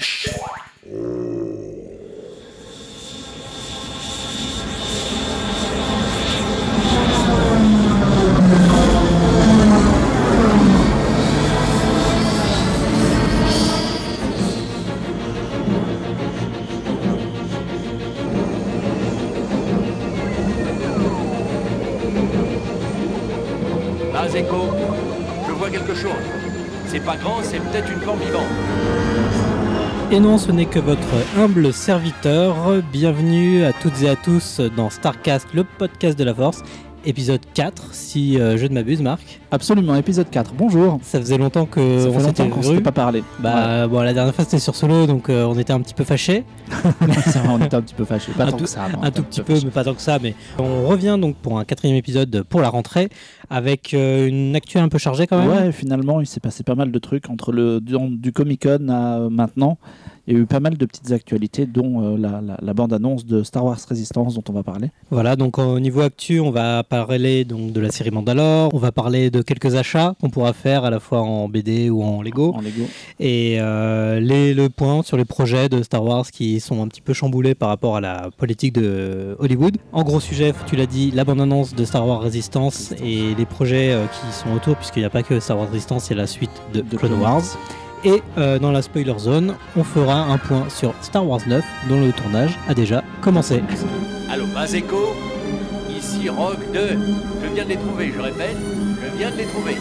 Sure. Et non, ce n'est que votre humble serviteur. Bienvenue à toutes et à tous dans Starcast, le podcast de la Force, épisode 4, si euh, je ne m'abuse, Marc. Absolument, épisode 4. Bonjour. Ça faisait longtemps que Ça on fait s'était longtemps qu'on s'était pas parlé. Bah bon, la dernière fois c'était sur solo, donc euh, on était un petit peu fâchés, on était un petit peu fâchés. Pas Un tant tout- que ça. non, un tout petit peu, mais pas tant que ça. Mais on revient donc pour un quatrième épisode pour la rentrée, avec euh, une actu un peu chargée quand même. Ouais, finalement, il s'est passé pas mal de trucs entre le du, du Comic Con à euh, maintenant. Il y a eu pas mal de petites actualités, dont la, la- la bande-annonce de Star Wars Resistance dont on va parler. Voilà, donc au niveau actu, on va parler donc de la série Mandalore, on va parler de quelques achats qu'on pourra faire à la fois en BD ou en Lego. En Lego. et euh, les, le point sur les projets de Star Wars qui sont un petit peu chamboulés par rapport à la politique de Hollywood. En gros sujet, tu l'as dit, la bande-annonce de Star Wars Resistance et les projets euh, qui sont autour, puisqu'il n'y a pas que Star Wars Resistance, il y a la suite de, De Clone Wars. Et euh, dans la spoiler zone, on fera un point sur Star Wars 9, dont le tournage a déjà commencé. Allô, Base Rogue 2. Je viens de les trouver, je répète, je viens de les trouver.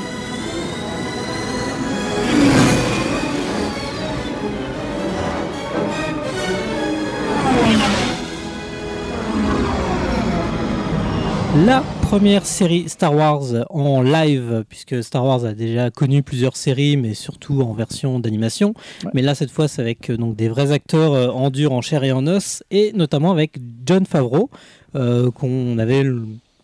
La première série Star Wars en live, puisque Star Wars a déjà connu plusieurs séries, mais surtout en version d'animation. Ouais. Mais là, cette fois, c'est avec euh, donc, des vrais acteurs euh, en dur, en chair et en os, et notamment avec John Favreau, qu'on avait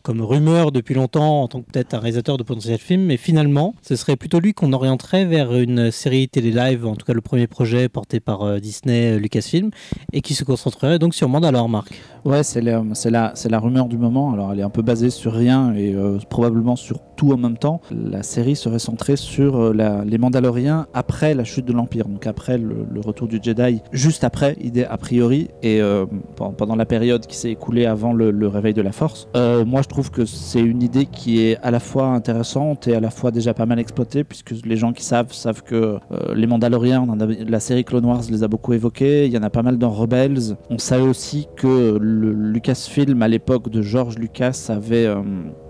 comme rumeur depuis longtemps en tant que peut-être un réalisateur de potentiel film, mais finalement, ce serait plutôt lui qu'on orienterait vers une série télé-live, en tout cas le premier projet porté par euh, Disney, euh, Lucasfilm, et qui se concentrerait donc sur Mandalore, Marc. Ouais, c'est la, la, rumeur du moment. Alors, elle est un peu basée sur rien et euh, probablement sur tout en même temps. La série serait centrée sur euh, les Mandaloriens après la chute de l'Empire, donc après le, retour du Jedi, juste après, idée a priori, et euh, pen- pendant la période qui s'est écoulée avant le, réveil de la Force. Euh, moi, je trouve que c'est une idée qui est à la fois intéressante et à la fois déjà pas mal exploitée, puisque les gens qui savent savent que les Mandaloriens, la série Clone Wars les a beaucoup évoqués. Il y en a pas mal dans Rebels. On savait aussi que le Lucasfilm, à l'époque de George Lucas, avait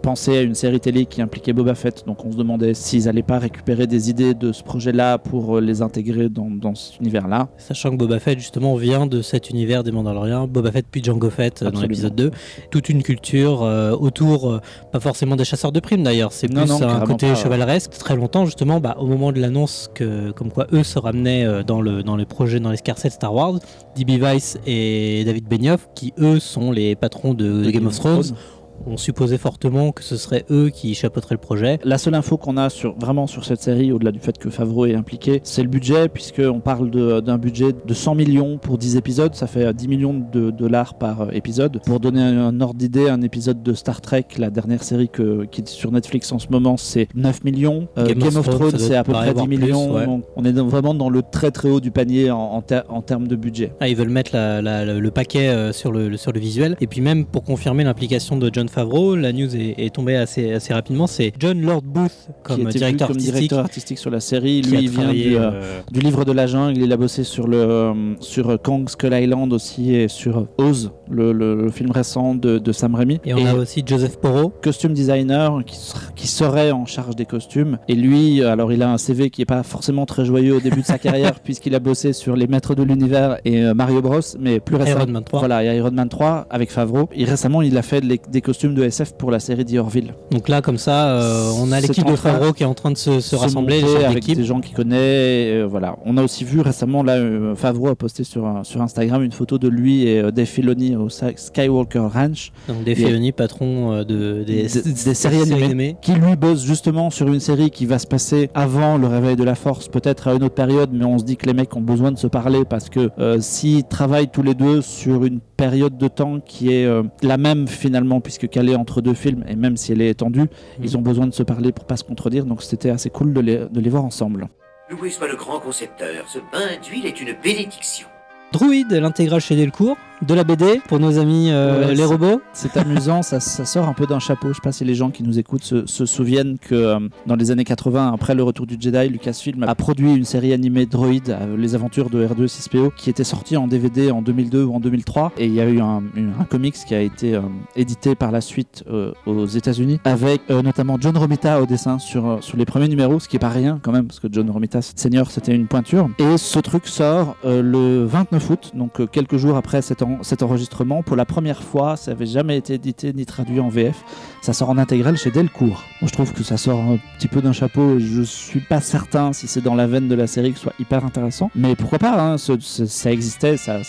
pensé à une série télé qui impliquait Boba Fett. Donc on se demandait s'ils n'allaient pas récupérer des idées de ce projet-là pour euh, les intégrer dans, dans cet univers-là. Sachant que Boba Fett justement vient de cet univers des Mandaloriens, Boba Fett puis Jango Fett euh, dans l'épisode 2, toute une culture euh, autour, pas forcément des chasseurs de primes d'ailleurs, c'est plus non, un côté pas, chevaleresque. Très longtemps justement, bah, au moment de l'annonce que comme quoi eux se ramenaient dans le dans les projets, dans l'escarcelle Star Wars, D.B. Weiss et David Benioff, qui eux sont les patrons de, de Game of Thrones, on supposait fortement que ce serait eux qui chapeauteraient le projet. La seule info qu'on a sur, vraiment sur cette série, au-delà du fait que Favreau est impliqué, c'est le budget, puisqu'on parle d'un budget de 100 millions pour 10 épisodes, ça fait euh, 10 millions de dollars par euh, épisode. Pour donner un, ordre d'idée, un épisode de Star Trek, la dernière série que, qui est sur Netflix en ce moment, c'est 9 millions. Euh, Game Game, of of Thrones, c'est à peu près 10 voire plus, millions. ouais. on est dans- vraiment dans le très très haut du panier en, en ter- en termes de budget. Ah, ils veulent mettre la- la- le, le paquet euh, sur, le, le- sur le visuel. Et puis même pour confirmer l'implication de John Favreau, la news est, est tombée assez, assez rapidement. C'est John Lord Booth comme directeur comme artistique. directeur artistique sur la série. Lui, il vient du, euh, euh, du livre de la jungle. Il a bossé sur le euh, sur Kong Skull Island aussi et sur Oz, le, le- le film récent de, de Sam Raimi. Et on a aussi Joseph Porro. costume designer qui, ser- qui serait en charge des costumes. Et lui, alors il a un CV qui est pas forcément très joyeux au début de sa carrière puisqu'il a bossé sur Les Maîtres de l'Univers et Mario Bros. Mais plus récemment. Iron Man 3. Voilà, et Iron Man 3 avec Favreau. Et récemment, il a fait des costumes de SF pour la série d'Iorville. Donc là, comme ça, euh, on a l'équipe de Favreau qui est en train de se, se rassembler, avec des gens qui connaissent. euh, voilà. On a aussi vu récemment, là, euh, Favreau a posté sur, sur Instagram une photo de lui et Dave Filoni au Skywalker Ranch, Donc Dave Filoni, patron de, des, Des- des séries animées. qui lui bosse justement sur une série qui va se passer avant le réveil de la force, peut-être à une autre période, mais on se dit que les mecs ont besoin de se parler parce que euh, s'ils travaillent tous les deux sur une période de temps qui est euh, la même finalement, puisque calée entre deux films, et même si elle est étendue, ils ont besoin de se parler pour pas se contredire, donc c'était assez cool de les, de les voir ensemble. Loué soit le grand concepteur, ce bain d'huile est une bénédiction. Druid, l'intégral chez Delcourt, de la BD pour nos amis euh, Ouais, les robots. C'est amusant, ça, ça sort un peu d'un chapeau. Je sais pas si les gens qui nous écoutent se, se souviennent que euh, dans les années 80, après le retour du Jedi, Lucasfilm a produit une série animée Droid, euh, les aventures de R2-6PO, qui était sortie en DVD en 2002 ou en 2003. Et il y a eu un, une- un comics qui a été euh, édité par la suite aux États-Unis, avec notamment John Romita au dessin sur, sur les premiers numéros, ce qui est pas rien quand même, parce que John Romita senior c'était une pointure. Et ce truc sort le 29 donc euh, quelques jours après cet, en- cet enregistrement. Pour la première fois, ça avait jamais été édité ni traduit en VF. Ça sort en intégrale chez Delcourt. Moi, je trouve que ça sort un petit peu d'un chapeau. Je suis pas certain si c'est dans la veine de la série que ce soit hyper intéressant. Mais pourquoi pas hein, Ça existait, ça,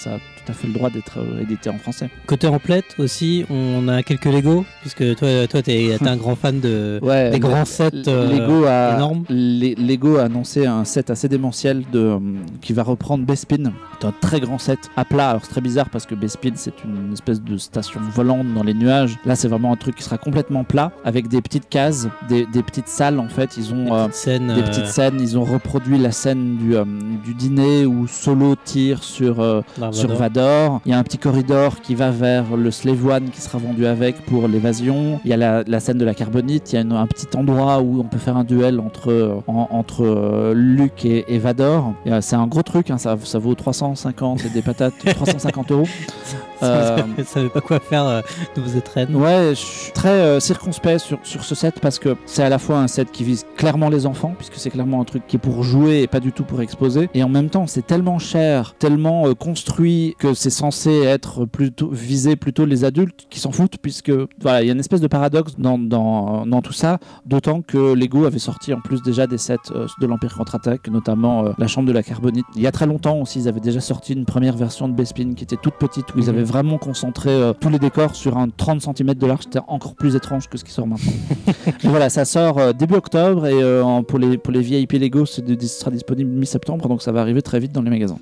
tout à fait le droit d'être euh, édité en français. Côté emplette aussi, on a quelques Lego, puisque toi, toi, t'es t'es un grand fan de Ouais, des grands sets euh, Lego a, énormes. Lego a annoncé un set assez démentiel de, euh, qui va reprendre Bespin. C'est un très grand set à plat. Alors c'est très bizarre parce que Bespin c'est une espèce de station volante dans les nuages. Là c'est vraiment un truc qui sera complètement plat avec des petites cases, des, des petites salles en fait. Ils Des ont euh, petites scènes. des euh, petites scènes. Ils ont reproduit la scène du, euh, du dîner où Solo tire sur sur Vador. Il y a un petit corridor qui va vers le Slave One qui sera vendu avec pour l'évasion. Il y a la, la scène de la carbonite. Il y a une- un petit endroit où on peut faire un duel entre, en- entre euh, Luke et, et Vador. Euh, C'est un gros truc, hein, ça, ça vaut 350 et des patates, 350 euros. Euh, Je savais pas quoi faire euh, de vous êtes reine. Ouais, je suis très euh, circonspect sur, sur ce set parce que c'est à la fois un set qui vise clairement les enfants, puisque c'est clairement un truc qui est pour jouer et pas du tout pour exposer. Et en même temps, c'est tellement cher, tellement euh, construit que c'est censé être plutôt viser plutôt les adultes qui s'en foutent, puisque voilà, il y a une espèce de paradoxe dans, dans, dans tout ça, d'autant que Lego avait sorti en plus déjà des sets de l'Empire contre-attaque, notamment la chambre de la carbonite. Il y a très longtemps aussi, ils avaient déjà sorti une première version de Bespin qui était toute petite, où ils avaient vraiment concentré euh, tous les décors sur un 30 cm de large. C'était encore plus étrange que ce qui sort maintenant. Voilà, ça sort euh, début octobre et euh, en- pour, les, pour les VIP Lego, ce sera disponible mi-septembre, donc ça va arriver très vite dans les magasins.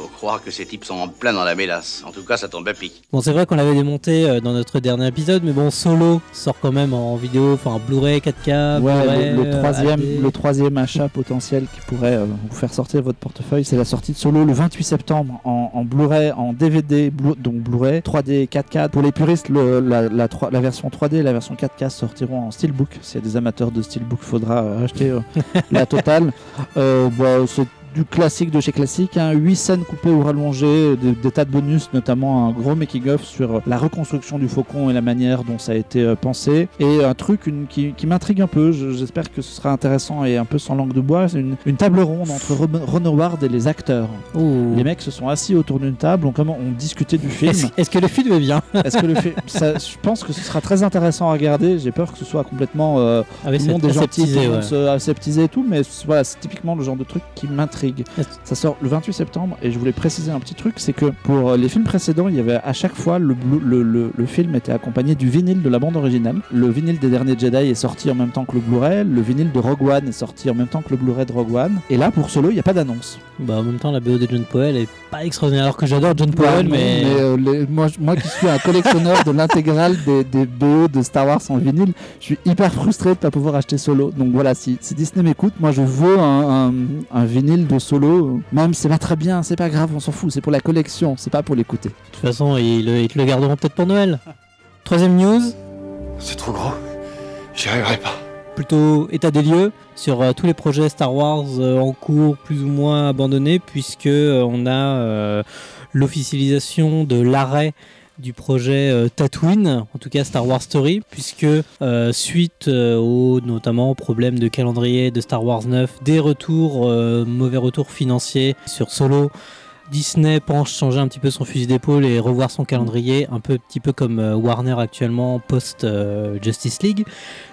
Il faut croire que ces types sont en plein dans la mélasse. En tout cas, ça tombe à pic. Bon, c'est vrai qu'on l'avait démonté euh, dans notre dernier épisode, mais bon, Solo sort quand même en vidéo, enfin en Blu-ray, 4K, Ouais, le, le euh, troisième, HD. le troisième achat potentiel qui pourrait euh, vous faire sortir votre portefeuille, c'est la sortie de Solo le 28 septembre en, en Blu-ray, en DVD, Blu- donc Blu-ray, 3D, 4K. Pour les puristes, le- la, la trois- la version 3D et la version 4K sortiront en steelbook. S'il y a des amateurs de steelbook, il faudra euh, acheter euh, la totale. Euh, bah, c'est du classique de chez classique, hein, 8 scènes coupées ou rallongées, des, des tas de bonus, notamment un gros making-of sur la reconstruction du faucon et la manière dont ça a été euh, pensé, et un truc une- qui, qui m'intrigue un peu, Je- j'espère que ce sera intéressant et un peu sans langue de bois, c'est une, une table ronde entre Ron Howard et les acteurs. Les mecs se sont assis autour d'une table, ont, comment, ont discuté du film. Est-ce que le film est bien? Est-ce que le film, ça- je pense que ce sera très intéressant à regarder. J'ai peur que ce soit complètement euh, Ah oui, tout le monde est gentil, tout aseptisé, le monde ouais. se aseptisé et tout, mais voilà, c'est typiquement le genre de truc qui m'intrigue. Ça sort le 28 septembre et je voulais préciser un petit truc, c'est que pour euh, les films précédents, il y avait à chaque fois le, blue- le, le- le film était accompagné du vinyle de la bande originale. Le vinyle des derniers Jedi est sorti en même temps que le Blu-ray, le vinyle de Rogue One est sorti en même temps que le Blu-ray de Rogue One. Et là, pour Solo, il n'y a pas d'annonce. Bah, en même temps, la BO de John Powell est pas extraordinaire, alors que j'adore John Powell, Ouais, non, mais. euh, les- moi, qui suis un collectionneur de l'intégrale des, des BO de Star Wars en vinyle, je suis hyper frustré de ne pas pouvoir acheter Solo. Donc voilà, si, si Disney m'écoute, moi je veux un, un- un vinyle de Solo. Même c'est pas très bien, c'est pas grave, on s'en fout, c'est pour la collection, c'est pas pour l'écouter. De toute façon, ils, te le garderont peut-être pour Noël. Troisième news, C'est trop gros. J'y arriverai pas. plutôt état des lieux sur euh, tous les projets Star Wars euh, en cours, plus ou moins abandonnés, puisque euh, on a euh, l'officialisation de l'arrêt du projet euh, Tatooine, en tout cas Star Wars Story, puisque euh, suite euh, aux notamment problèmes de calendrier de Star Wars 9, des retours, mauvais retours financiers sur Solo, Disney pense changer un petit peu son fusil d'épaule et revoir son calendrier, un peu, petit peu comme Warner actuellement post Justice League.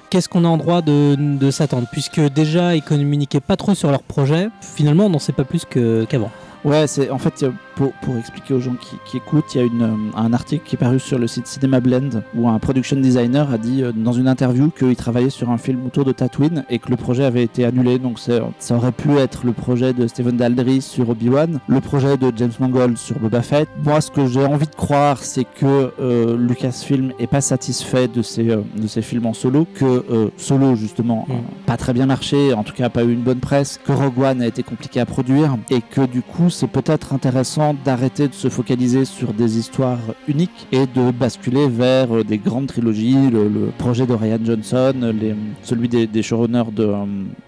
Qu'est-ce qu'on a en droit de, s'attendre? Puisque déjà ils communiquaient pas trop sur leur projet, finalement on n'en sait pas plus qu'avant. Ouais, c'est en fait, pour, pour expliquer aux gens qui, qui écoutent, il y a une, euh, un article qui est paru sur le site Cinema Blend où un production designer a dit euh, dans une interview qu'il travaillait sur un film autour de Tatooine et que le projet avait été annulé. Donc ça aurait pu être le projet de Stephen Daldry sur Obi-Wan, le projet de James Mangold sur Boba Fett. Moi, ce que j'ai envie de croire, c'est que euh, Lucasfilm est pas satisfait de ses, euh, de ses films en solo, que euh, Solo justement Mm. euh, pas très bien marché, en tout cas pas eu une bonne presse, que Rogue One a été compliqué à produire et que du coup c'est peut-être intéressant d'arrêter de se focaliser sur des histoires uniques et de basculer vers euh, des grandes trilogies, le, le projet de Ryan Johnson, les, celui des, des showrunners de, euh,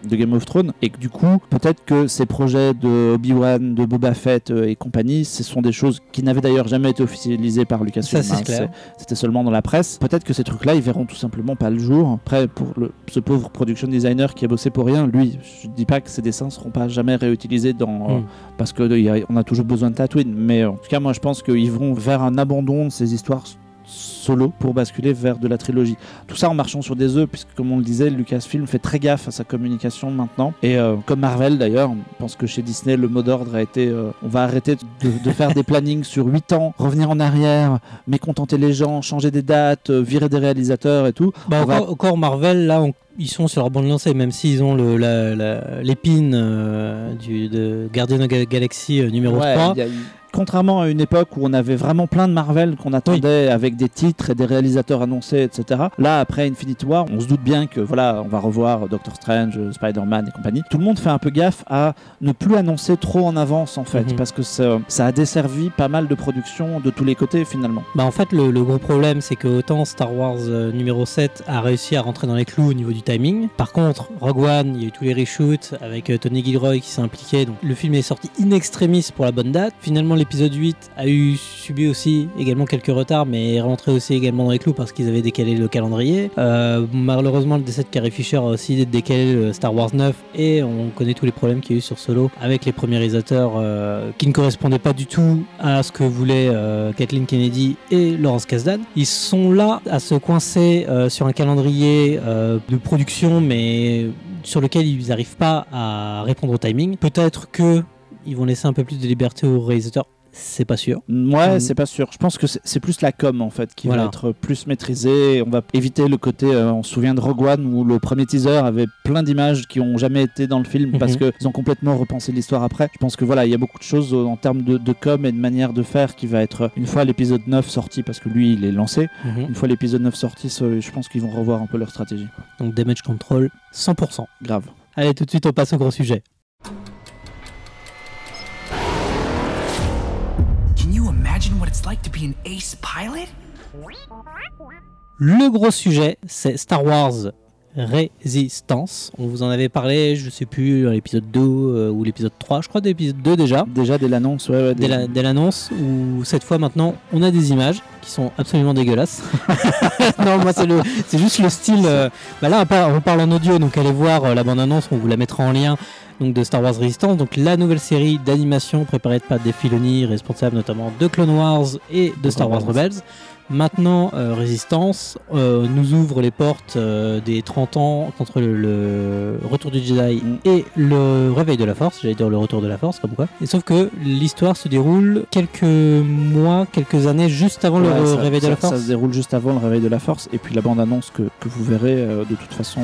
de Game of Thrones et que du coup peut-être que ces projets de Obi-Wan, de Boba Fett euh, et compagnie, ce sont des choses qui n'avaient d'ailleurs jamais été officialisées par Lucasfilm. Ça, c'est hein. clair. C'était seulement dans la presse. Peut-être que ces trucs-là, ils verront tout simplement pas le jour. Après, pour le, ce pauvre production designer qui a bossé pour rien, lui, je dis pas que ses dessins seront pas jamais réutilisés dans, euh, Mm. parce que y a- on a toujours besoin de Mais en tout cas, moi, je pense qu'ils vont vers un abandon de ces histoires solo pour basculer vers de la trilogie. Tout ça en marchant sur des œufs, puisque comme on le disait, Lucasfilm fait très gaffe à sa communication maintenant. Et euh, comme Marvel d'ailleurs, je pense que chez Disney, le mot d'ordre a été euh, on va arrêter de, de faire des plannings sur 8 ans, revenir en arrière, mécontenter les gens, changer des dates, euh, virer des réalisateurs et tout. Bah, On va- encore, encore Marvel, là, on- ils sont sur leur bande lancée, même s'ils ont l'épine euh, du de Guardian of Galaxy euh, numéro Ouais, 3. il y a eu- Contrairement à une époque où on avait vraiment plein de Marvel qu'on attendait avec des titres et des réalisateurs annoncés, etc. Là, après Infinity War, on se doute bien que voilà, on va revoir Doctor Strange, Spider-Man et compagnie. Tout le monde fait un peu gaffe à ne plus annoncer trop en avance en fait, Mhm. parce que ça, ça a desservi pas mal de productions de tous les côtés finalement. Bah, en fait, le, le gros problème, c'est que autant Star Wars euh, numéro 7 a réussi à rentrer dans les clous au niveau du timing. Par contre, Rogue One, il y a eu tous les reshoots avec euh, Tony Gilroy qui s'est impliqué. Donc, le film est sorti in extremis pour la bonne date. Finalement, l'épisode 8 a eu subi aussi également quelques retards, mais est rentré aussi également dans les clous parce qu'ils avaient décalé le calendrier. Euh, malheureusement, le décès de Carrie Fisher a aussi décalé le Star Wars 9 et on connaît tous les problèmes qu'il y a eu sur Solo avec les premiers réalisateurs euh, qui ne correspondaient pas du tout à ce que voulait euh, Kathleen Kennedy et Laurence Kasdan. Ils sont là à se coincer sur un calendrier de production, mais sur lequel ils n'arrivent pas à répondre au timing. Peut-être que ils vont laisser un peu plus de liberté aux réalisateurs. C'est pas sûr. Ouais, Mm. c'est pas sûr. Je pense que c'est plus la com en fait qui Voilà. va être plus maîtrisée. On va éviter le côté, euh, on se souvient de Rogue One où le premier teaser avait plein d'images qui ont jamais été dans le film parce Mhm. qu'ils ont complètement repensé l'histoire après. Je pense que voilà, il y a beaucoup de choses euh, en termes de, de com et de manière de faire qui va être une fois l'épisode 9 sorti parce que lui il est lancé. Une fois l'épisode 9 sorti, je pense qu'ils vont revoir un peu leur stratégie. Donc damage control 100%. Grave. Allez, tout de suite, on passe au gros sujet. Le gros sujet, c'est Star Wars Résistance. On vous en avait parlé, je sais plus, dans l'épisode 2 euh, ou l'épisode 3, je crois d'épisode 2 déjà. Déjà dès l'annonce, ouais, ouais, Dès la- dès l'annonce, où cette fois maintenant, on a des images qui sont absolument dégueulasses. non, moi c'est le, c'est juste le style. euh, bah là, on parle, on parle en audio, donc allez voir euh, la bande-annonce, on vous la mettra en lien. Donc de Star Wars Resistance, donc la nouvelle série d'animation préparée par Dave Filoni, responsable notamment de Clone Wars et de Star Wars Rebels. Maintenant, euh, Résistance euh, nous ouvre les portes euh, des 30 ans entre le, le Retour du Jedi et le Réveil de la Force, j'allais dire le Retour de la Force, comme quoi. Et sauf que l'histoire se déroule quelques mois, quelques années juste avant le ça- Réveil de la Force. Ça se déroule juste avant le réveil de la force. Et puis la bande-annonce que, que vous verrez, de toute façon,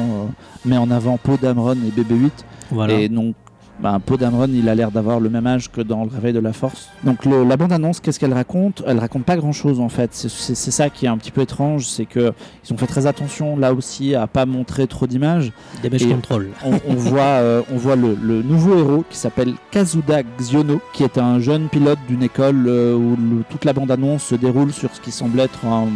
met en avant Poe Dameron et BB-8. Voilà. Et donc, bah, Poe Dameron, il a l'air d'avoir le même âge que dans le réveil de la force. Donc le- la bande-annonce, qu'est-ce qu'elle raconte? Elle raconte pas grand-chose en fait. C'est- ça qui est un petit peu étrange, c'est que ils ont fait très attention là aussi à pas montrer trop d'images. Damage Control. On, on voit, euh, on voit le, le nouveau héros qui s'appelle Kazuda Xiono, qui est un jeune pilote d'une école euh, où le- toute la bande-annonce se déroule sur ce qui semble être un,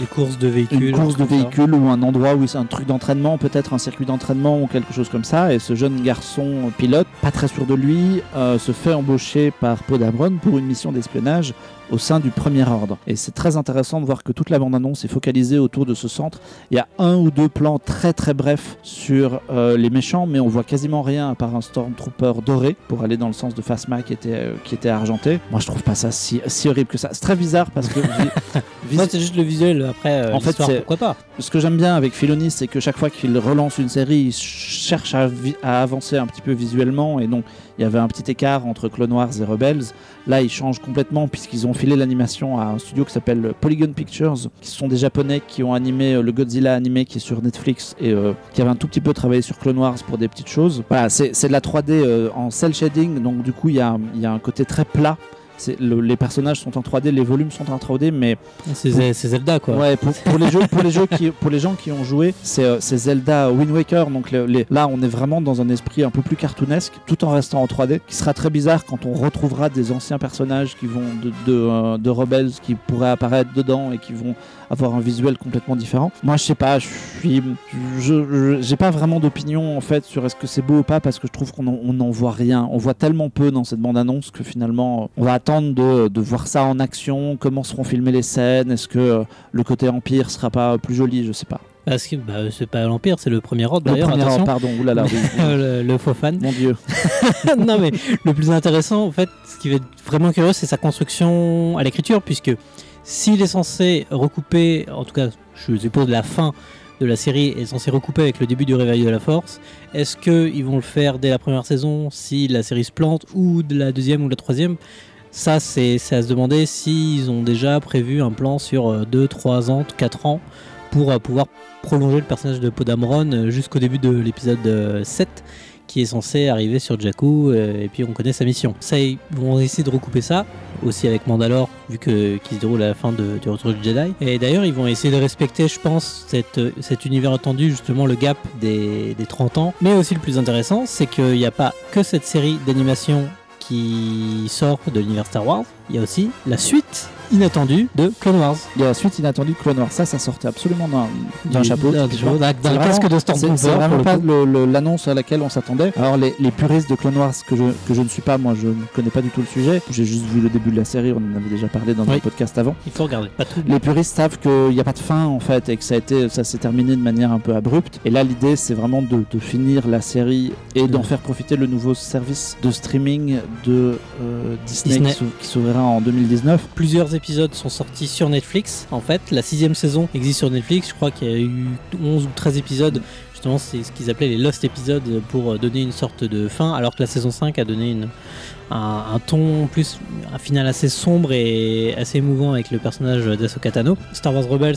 Des courses de véhicules. une course de véhicules ou un endroit où c'est un truc d'entraînement, peut-être un circuit d'entraînement ou quelque chose comme ça. Et ce jeune garçon pilote, pas très sûr de lui, euh, se fait embaucher par Poe Dameron pour une mission d'espionnage au sein du Premier Ordre. Et c'est très intéressant de voir que toute la bande-annonce est focalisée autour de ce centre. Il y a un ou deux plans très très brefs sur euh, les méchants, mais on voit quasiment rien à part un Stormtrooper doré pour aller dans le sens de Phasma qui était, euh, qui était argenté. Moi je trouve pas ça si, si horrible que ça. C'est très bizarre parce que vis- Moi, c'est juste le visuel. Après euh, En fait, pourquoi pas Ce que j'aime bien avec Filoni, c'est que chaque fois qu'il relance une série, il cherche à, avancer un petit peu visuellement. Et donc, il y avait un petit écart entre Clone Wars et Rebels. Là, ils changent complètement puisqu'ils ont filé l'animation à un studio qui s'appelle Polygon Pictures, qui sont des Japonais qui ont animé euh, le Godzilla animé qui est sur Netflix et euh, qui avait un tout petit peu travaillé sur Clone Wars pour des petites choses. Voilà, c'est de la 3D euh, en cel shading, donc du coup, il y a, il y a un côté très plat. Le- les personnages sont en 3D, les volumes sont en 3D, mais C'est Ze- c'est Zelda quoi. Ouais, pour, pour les jeux, pour les jeux qui, pour les gens qui ont joué, c'est euh, Zelda Wind Waker. Donc les- là, on est vraiment dans un esprit un peu plus cartoonesque, tout en restant en 3D, qui sera très bizarre quand on retrouvera des anciens personnages qui vont de de, euh, de Rebels qui pourraient apparaître dedans et qui vont avoir un visuel complètement différent. Moi, je sais pas, je suis, je, j'ai pas vraiment d'opinion en fait sur est-ce que c'est beau ou pas parce que je trouve qu'on en- on n'en voit rien. On voit tellement peu dans cette bande-annonce que finalement, on va attendre de, de voir ça en action. Comment seront filmées les scènes? Est-ce que euh, le côté empire sera pas plus joli? Je sais pas. Parce que bah, c'est pas l'Empire, c'est le premier ordre Le premier rang, pardon. Oulala, oui, oui. le, le faux fan. Mon Dieu. non mais le plus intéressant en fait, ce qui va être vraiment curieux, c'est sa construction à l'écriture, puisque s'il est censé recouper, en tout cas, je suppose la fin de la série est censé recouper avec le début du réveil de la Force, est-ce qu'ils vont le faire dès la première saison si la série se plante ou de la deuxième ou la troisième? Ça, c'est à se demander s'ils ont déjà prévu un plan sur 2, 3 ans, 4 ans pour euh, pouvoir prolonger le personnage de Podamron euh, jusqu'au début de l'épisode euh, 7 qui est censé arriver sur Jakku euh, et puis on connaît sa mission. Ça, ils vont essayer de recouper ça aussi avec Mandalore vu que qui se déroule à la fin de- du retour du Jedi. Et d'ailleurs, ils vont essayer de respecter, je pense, euh, cet univers étendu, justement le gap des, des 30 ans. Mais aussi le plus intéressant, c'est qu'il n'y a pas que cette série d'animation qui sort de l'univers Star Wars, il y a aussi la suite inattendue de Clone Wars. Il y a la suite inattendue de Clone Wars. Ça, ça sortait absolument d'un d'un Du- chapeau. d'un- casque de Stormtrooper. c'est vraiment pas l'annonce à laquelle on s'attendait. Alors, les, les puristes de Clone Wars que je, que je ne suis pas, moi, je ne connais pas du tout le sujet. J'ai juste vu le début de la série. On en avait déjà parlé dans Oui. un podcast avant. Il faut regarder. Pas tout. Les puristes savent qu'il n'y a pas de fin en fait et que ça a été, ça s'est terminé de manière un peu abrupte. Et là, l'idée, c'est vraiment de, de finir la série et d'en faire profiter le nouveau service de streaming de euh, Disney, Disney. qui s'ouvrira en 2019. Plusieurs épisodes sont sortis sur Netflix. En fait, la sixième saison existe sur Netflix. Je crois qu'il y a eu 11 ou 13 épisodes. Justement, c'est ce qu'ils appelaient les Lost épisodes pour euh, donner une sorte de fin, alors que la saison 5 a donné un, ton plus, un final assez sombre et assez émouvant avec le personnage d'Ahsoka Tano. Star Wars Rebels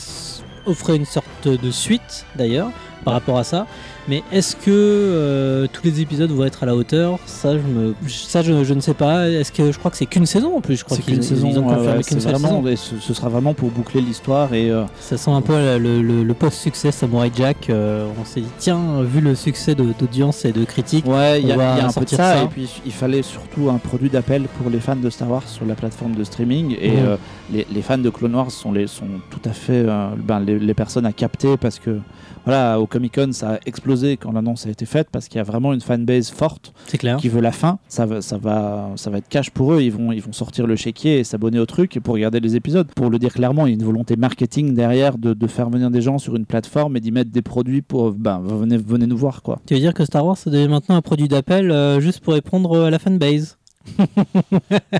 offrait une sorte de suite d'ailleurs par rapport à ça. Mais est-ce que euh, tous les épisodes vont être à la hauteur? Ça, je, me, ça je, je ne sais pas. Est-ce que je crois que c'est qu'une saison en plus Je crois C'est qu'une saison, ils ont confirmé ouais, qu'une vraiment, saison. ce, ce sera vraiment pour boucler l'histoire et euh, Ça sent un peu le, le- le- post-succès Samurai Jack. euh, on s'est dit, tiens, vu le succès de- d'audience et de critiques, Ouais, il y y a un peu de ça, ça. et puis il fallait surtout un produit d'appel pour les fans de Star Wars sur la plateforme de streaming. Et Ouais. euh, les, les fans de Clone Wars sont, les, sont tout à fait euh, ben, les, les personnes à capter parce que voilà, au Comic Con ça a explosé quand l'annonce a été faite parce qu'il y a vraiment une fanbase forte c'est clair. qui veut la fin. Ça va, ça va, ça va être cash pour eux. Ils vont, ils vont sortir le chéquier et s'abonner au truc et pour regarder les épisodes. Pour le dire clairement, il y a une volonté marketing derrière de, de faire venir des gens sur une plateforme et d'y mettre des produits pour ben venez, venez nous voir quoi. Tu veux dire que Star Wars devient maintenant un produit d'appel euh, juste pour répondre à la fanbase?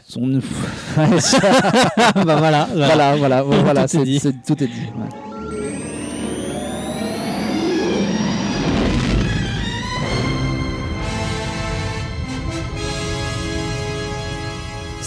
Son- Bah voilà, voilà. voilà, voilà, ouais, voilà, Tout est c'est, dit. c'est- tout est dit. ouais.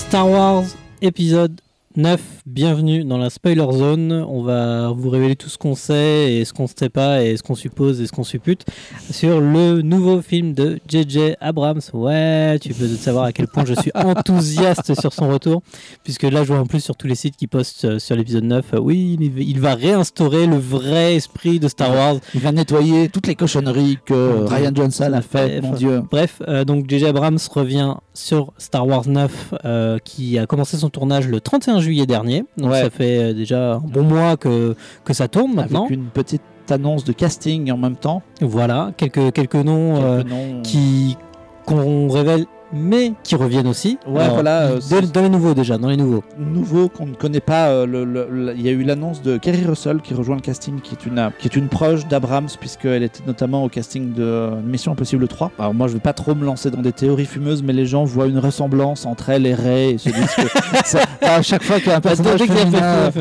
Star Wars épisode 9, bienvenue dans la spoiler zone. On va vous révéler tout ce qu'on sait et ce qu'on ne sait pas et ce qu'on suppose et ce qu'on suppute sur le nouveau film de JJ Abrams. Ouais, tu peux savoir à quel point je suis enthousiaste sur son retour, puisque là je vois en plus sur tous les sites qui postent euh, sur l'épisode 9, euh, oui, il- va réinstaurer le vrai esprit de Star Wars. Il va nettoyer toutes les cochonneries que Ryan Johnson a faites, mon Dieu. Bref, euh, donc JJ Abrams revient sur Star Wars 9 euh, qui a commencé son tournage le 31 juillet dernier. Donc Ouais. ça fait euh, déjà un bon mois que, que ça tourne maintenant. Avec une petite annonce de casting en même temps. Voilà, quelques, quelques noms euh, Quelques noms. qui qu'on révèle mais qui reviennent aussi. Ouais, voilà, euh, dans, dans les nouveaux déjà, dans les nouveaux. nouveau qu'on ne connaît pas. euh, Il y a eu l'annonce de Kerry Russell qui rejoint le casting, qui est une, euh, qui est une proche d'Abrams, puisqu'elle était notamment au casting de euh, Mission Impossible 3. Alors moi, je vais pas trop me lancer dans des théories fumeuses, mais les gens voient une ressemblance entre elle et Ray et se disent que ça- à chaque fois qu'il y a un personnage féminin,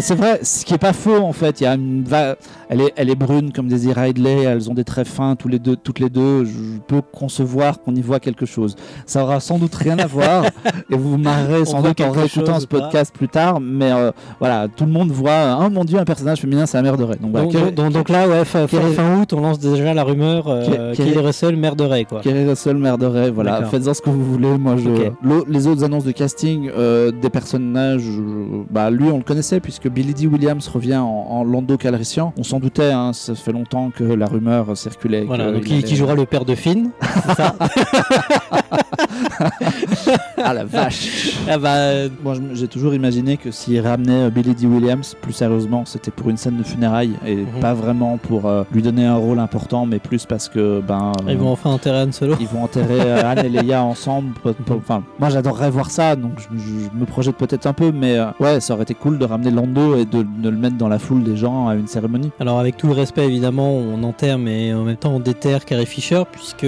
c'est vrai, ce qui est pas faux en fait. Il y a une va- elle est, elle est brune comme Daisy Ridley. Elles ont des traits fins tous les deux, toutes les deux. Je peux concevoir qu'on y voit quelque chose. Ça aura sans doute rien à voir et vous vous marrerez sans doute en réécoutant ce pas. podcast plus tard. Mais euh, voilà, tout le monde voit. Oh mon dieu, un personnage féminin, c'est la mère de Ray. Donc, voilà, Donc, Kerry- donc- donc là, ouais, fin, fin- août, on lance déjà la rumeur euh, Kelly Russell, mère de Ray, quoi. Kerry Russell, mère de Ray, voilà, faites-en ce que vous voulez. Moi, je... Les autres annonces de casting euh, des personnages, bah, lui, on le connaissait puisque Billy D. Williams revient en, en Lando Calrissian. On s'en doutait, hein, ça fait longtemps que la rumeur circulait. Voilà, donc qui, allait- qui jouera le père de Finn. ça Ah la vache Ah bah, euh, Moi, j'ai toujours imaginé que s'il ramenait euh, Billy D. Williams, plus sérieusement, c'était pour une scène de funérailles et Mhm. pas vraiment pour euh, lui donner un rôle important, mais plus parce que ben euh, ils vont enfin enterrer Han Solo. ils vont enterrer euh, Anne et Leia ensemble. Pe- Enfin, moi, j'adorerais voir ça, donc je, je me projette peut-être un peu, mais euh, ouais, ça aurait été cool de ramener Lando et de, de le mettre dans la foule des gens à une cérémonie. Alors avec tout le respect évidemment, on enterre mais en même temps on déterre Carrie Fisher puisque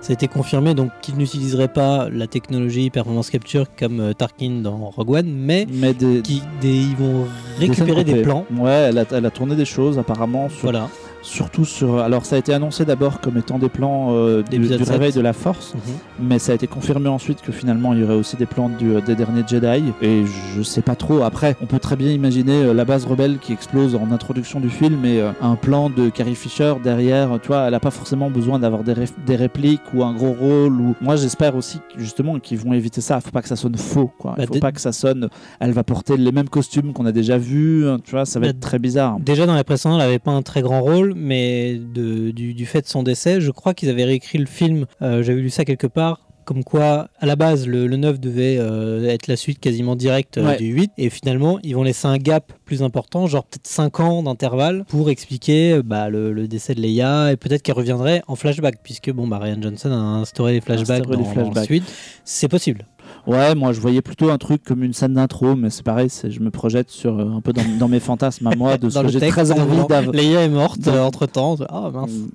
ça a été confirmé donc qu'il n'utiliserait pas la technologie performance capture comme euh, Tarkin dans Rogue One, mais Mais des, qui, des- ils vont récupérer des plans. Ouais, elle a, elle a tourné des choses apparemment sur Voilà. Surtout sur. Alors, ça a été annoncé d'abord comme étant des plans euh, du, D'épisode du 7. réveil de la Force, mais ça a été confirmé ensuite que finalement il y aurait aussi des plans du- euh, des derniers Jedi. Et je sais pas trop. Après, on peut très bien imaginer euh, la base rebelle qui explose en introduction du film et euh, un plan de Carrie Fisher derrière. Tu vois, elle a pas forcément besoin d'avoir des, des répliques ou un gros rôle. Ou moi, j'espère aussi justement qu'ils vont éviter ça. Faut pas que ça sonne faux. Quoi. Bah, faut pas que ça sonne. Elle va porter les mêmes costumes qu'on a déjà vus. hein, Tu vois, ça va Bah, être très bizarre. Déjà dans les précédents, elle n'avait pas un très grand rôle, mais de- du, du fait de son décès, je crois qu'ils avaient réécrit le film. euh, J'avais lu ça quelque part. Comme quoi, à la base, le, le 9 devait euh, être la suite quasiment directe euh, Ouais. du 8. Et finalement, ils vont laisser un gap plus important, genre peut-être 5 ans d'intervalle, pour expliquer euh, bah, le, le décès de Leia. Et peut-être qu'elle reviendrait en flashback, puisque bon, bah, Ryan Johnson a instauré les flashbacks Instauré les dans, dans la flashbacks. suite. C'est possible. Ouais, moi je voyais plutôt un truc comme une scène d'intro, mais c'est pareil, je me projette sur euh, un peu dans, dans mes fantasmes à moi de ce que j'ai très envie d'avoir. Leia est morte Dans- entre temps. Ah mince. Mm.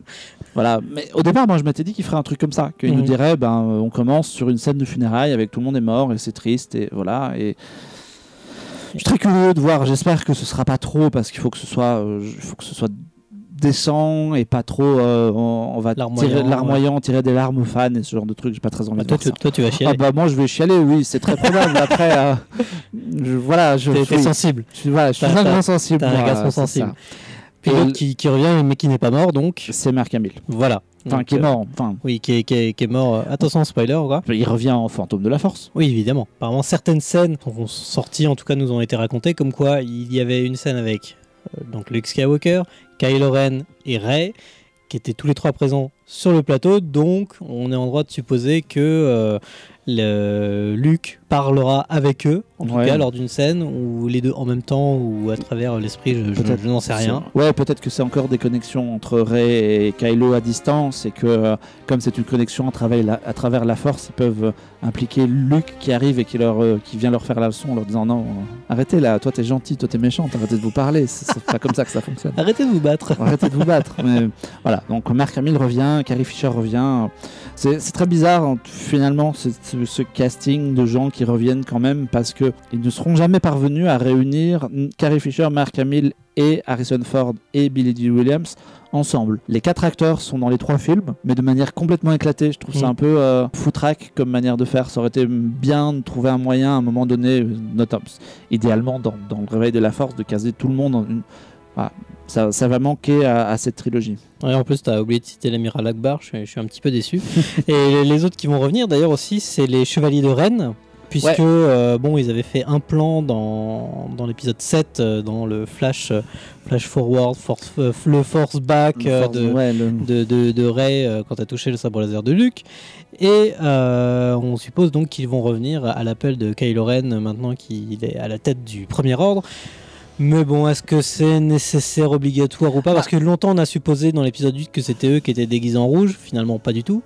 Voilà, mais au départ, moi je m'étais dit qu'il ferait un truc comme ça, qu'il nous dirait, ben, euh, on commence sur une scène de funérailles avec tout le monde est mort et c'est triste et voilà. Et je suis très curieux de voir. J'espère que ce sera pas trop parce qu'il faut que ce soit, euh, il faut que ce soit décent et pas trop. euh, on, on va Larmoyant, tirer, larmoyant, tirer des larmes aux fans et ce genre de trucs. J'ai pas très envie Bah, de toi, voir tu, ça. toi, tu vas chialer. Ah bah moi je vais chialer, oui, c'est très probable. Après, euh, je, voilà, je, oui. sensible. Je suis, voilà, je suis un grand sensible. un garçon sensible. Puis l'autre qui, qui revient mais qui n'est pas mort donc C'est Marc Hamill. voilà. Enfin, Donc, qui est euh, mort. Enfin, Oui, qui est, qui est- qui est mort. Attention, spoiler quoi il revient en fantôme de la force. Oui, évidemment. Apparemment, certaines scènes sont sorties, en tout cas, nous ont été racontées, comme quoi il y avait une scène avec euh, donc Luke Skywalker, Kylo Ren et Rey, qui étaient tous les trois présents sur le plateau. Donc, on est en droit de supposer que euh, le Luke parlera avec eux, en tout Ouais. cas lors d'une scène, ou les deux en même temps, ou à travers l'esprit, je, je- Peut-être. je n'en sais rien. Ouais, peut-être que c'est encore des connexions entre Rey et Kylo à distance et que euh, comme c'est une connexion à travers, la, à travers la force, ils peuvent euh, impliquer Luke qui arrive et qui, leur, euh, qui vient leur faire la leçon en leur disant non, arrêtez là, toi t'es gentil, toi t'es méchant, arrêtez de vous parler, c'est pas comme ça que ça fonctionne. Arrêtez de vous battre. Arrêtez de vous battre. Mais voilà, donc Mark Hamill revient, Carrie Fisher revient. C'est très bizarre finalement ce casting de gens qui reviennent quand même parce que ils ne seront jamais parvenus à réunir Carrie Fisher, Mark Hamill et Harrison Ford et Billy Dee Williams ensemble. Les quatre acteurs sont dans les trois films, mais de manière complètement éclatée. Je trouve ça Mm. un peu euh, foutraque comme manière de faire. Ça aurait été bien de trouver un moyen à un moment donné, euh, notamment idéalement dans, dans le réveil de la force, de caser tout le monde en une. Voilà. Ça, ça va manquer à, à cette trilogie. Ouais, en plus, tu as oublié de citer l'amiral Akbar, je suis un petit peu déçu. et les autres qui vont revenir, d'ailleurs, aussi, c'est les Chevaliers de Rennes. Puisque, Ouais. euh, bon, ils avaient fait un plan dans, dans l'épisode 7, euh, dans le Flash, euh, flash Forward, force, le Force Back Force- de, ouais, le- de, de, de Rey euh, quand a touché le sabre laser de Luke. Et euh, on suppose donc qu'ils vont revenir à l'appel de Kylo Ren maintenant qu'il est à la tête du premier ordre. Mais bon, est-ce que c'est nécessaire, obligatoire ou pas? Parce que longtemps on a supposé dans l'épisode 8 que c'était eux qui étaient déguisés en rouge, finalement pas du tout.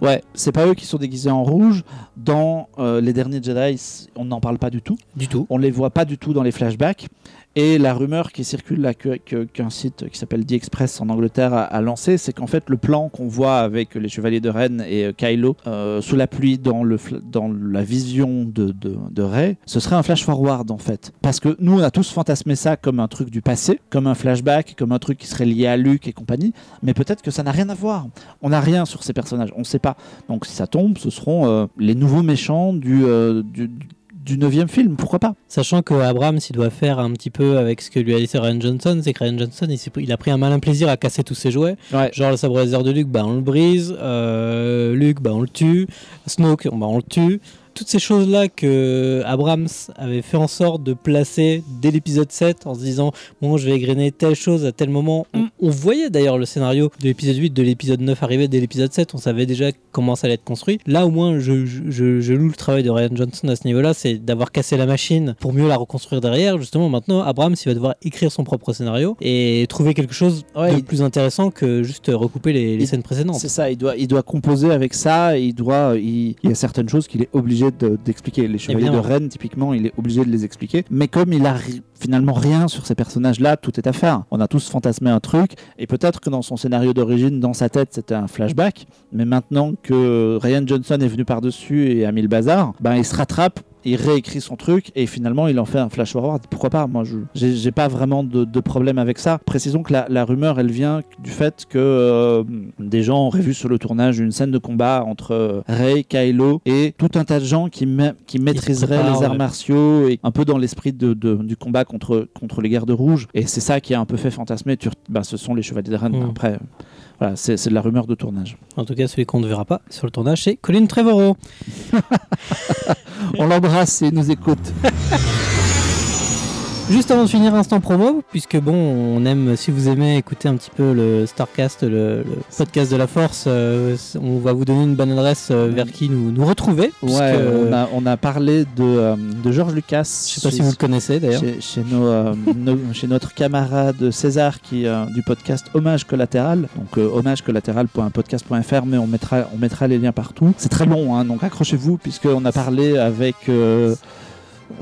Ouais, c'est pas eux qui sont déguisés en rouge. Dans euh, les derniers Jedi, on n'en parle pas du tout. Du tout. On les voit pas du tout dans les flashbacks. Et la rumeur qui circule là, qu'un site qui s'appelle The Express en Angleterre a, a lancé, c'est qu'en fait le plan qu'on voit avec les Chevaliers de Rennes et euh, Kylo euh, sous la pluie dans, le, dans la vision de, de, Rey, ce serait un flash forward en fait. Parce que nous on a tous fantasmé ça comme un truc du passé, comme un flashback, comme un truc qui serait lié à Luke et compagnie, mais peut-être que ça n'a rien à voir. On n'a rien sur ces personnages, on ne sait pas. Donc si ça tombe, ce seront euh, les nouveaux méchants du, du neuvième film, pourquoi pas? Sachant que Abrams, il doit faire un petit peu avec ce que lui a laissé Ryan Johnson, c'est que Ryan Johnson, il, a pris un malin plaisir à casser tous ses jouets. Ouais. Genre le sabre laser de Luke, bah on le brise. Euh, Luke, bah on le tue. Snoke, bah on le tue. Toutes ces choses-là que Abrams avait fait en sorte de placer dès l'épisode 7 en se disant bon je vais égrener telle chose à tel moment. On, on voyait d'ailleurs le scénario de l'épisode 8, de l'épisode 9 arriver dès l'épisode 7, on savait déjà comment ça allait être construit. Là au moins je, je, je- je loue le travail de Ryan Johnson à ce niveau-là, c'est d'avoir cassé la machine pour mieux la reconstruire derrière. Justement maintenant Abrams il va devoir écrire son propre scénario et trouver quelque chose Ouais, de il- plus intéressant que juste recouper les, les Il- scènes précédentes. C'est ça, il doit, il doit composer avec ça, et il, doit, il, il y a certaines choses qu'il est obligé de- d'expliquer. Les chevaliers de Rennes, typiquement, il est obligé de les expliquer. Mais comme il a finalement rien sur ces personnages-là, tout est à faire. On a tous fantasmé un truc, et peut-être que dans son scénario d'origine, dans sa tête, c'était un flashback, mais maintenant que Ryan Johnson est venu par-dessus et a mis le bazar, ben, il se rattrape il réécrit son truc et finalement il en fait un flash forward. Pourquoi pas? Moi, je j'ai pas vraiment de, de problème avec ça. Précisons que la, la rumeur, elle vient du fait que euh, des gens auraient vu sur le tournage une scène de combat entre euh, Rey, Kylo et tout un tas de gens qui, ma- qui maîtriseraient les arts ouais. martiaux et un peu dans l'esprit de, de- du combat contre, contre les gardes rouges. Et c'est ça qui a un peu fait fantasmer. Bah, ce sont les chevaliers de Rennes. Mm. Après, euh, voilà, c'est c'est de la rumeur de tournage. En tout cas, celui qu'on ne verra pas sur le tournage, c'est Colin Trevorrow. On l'embrasse et il nous écoute. Juste avant de finir instant promo, puisque bon, on aime, si vous aimez écouter un petit peu le Starcast, le, le podcast de la Force, euh, on va vous donner une bonne adresse euh, vers qui nous, nous retrouver. puisque, Ouais, on a, on a parlé de, euh, de Georges Lucas. Je sais pas si vous le connaissez d'ailleurs. Chez, chez nos, euh, nos- chez notre camarade César qui euh, du podcast Hommage collatéral donc euh, hommagecollatéral.podcast.fr mais on mettra on mettra les liens partout c'est très long hein, donc accrochez-vous puisqu'on a parlé avec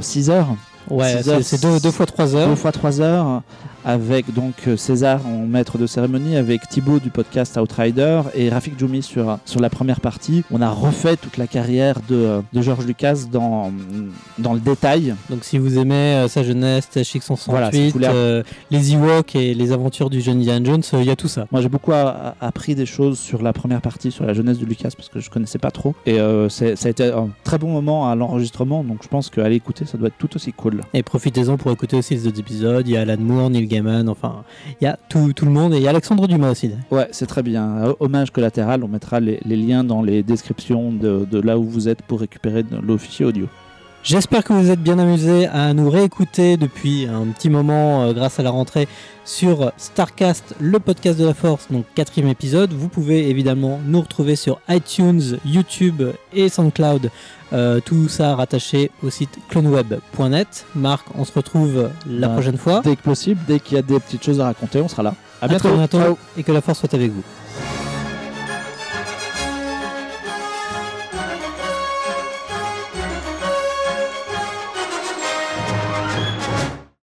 6 heures Ouais, c'est- deux, deux fois trois heures. deux fois 3 heures avec donc euh, César en maître de cérémonie avec Thibaut du podcast Outrider et Rafik Djoumi sur, sur la première partie on a refait toute la carrière de, euh, de Georges Lucas dans, dans le détail Donc si vous aimez euh, sa jeunesse, THX 168, Voilà, euh, les Ewoks et les aventures du jeune Indiana Jones, euh, il y a tout ça. Moi, j'ai beaucoup a- a- appris des choses sur la première partie, sur la jeunesse de Lucas, parce que je connaissais pas trop. Et euh, ça a été un très bon moment à l'enregistrement, donc je pense qu'aller écouter, ça doit être tout aussi cool. Et profitez-en pour écouter aussi les autres épisodes. Il y a Alan Moore, Neil Enfin, il y a tout, le monde et il y a Alexandre Dumas aussi. Ouais, c'est très bien. Euh, Hommage collatéral, on mettra les, liens dans les descriptions de, là où vous êtes pour récupérer le fichier audio. J'espère que vous êtes bien amusés à nous réécouter depuis un petit moment euh, grâce à la rentrée sur Starcast, le podcast de la force, donc quatrième épisode. Vous pouvez évidemment nous retrouver sur iTunes, YouTube et SoundCloud. Euh, tout ça rattaché au site cloneweb.net. Marc, on se retrouve la Bah, prochaine fois. Dès que possible, dès qu'il y a des petites choses à raconter, on sera là. À À bientôt. très bientôt Ciao. et que la force soit avec vous.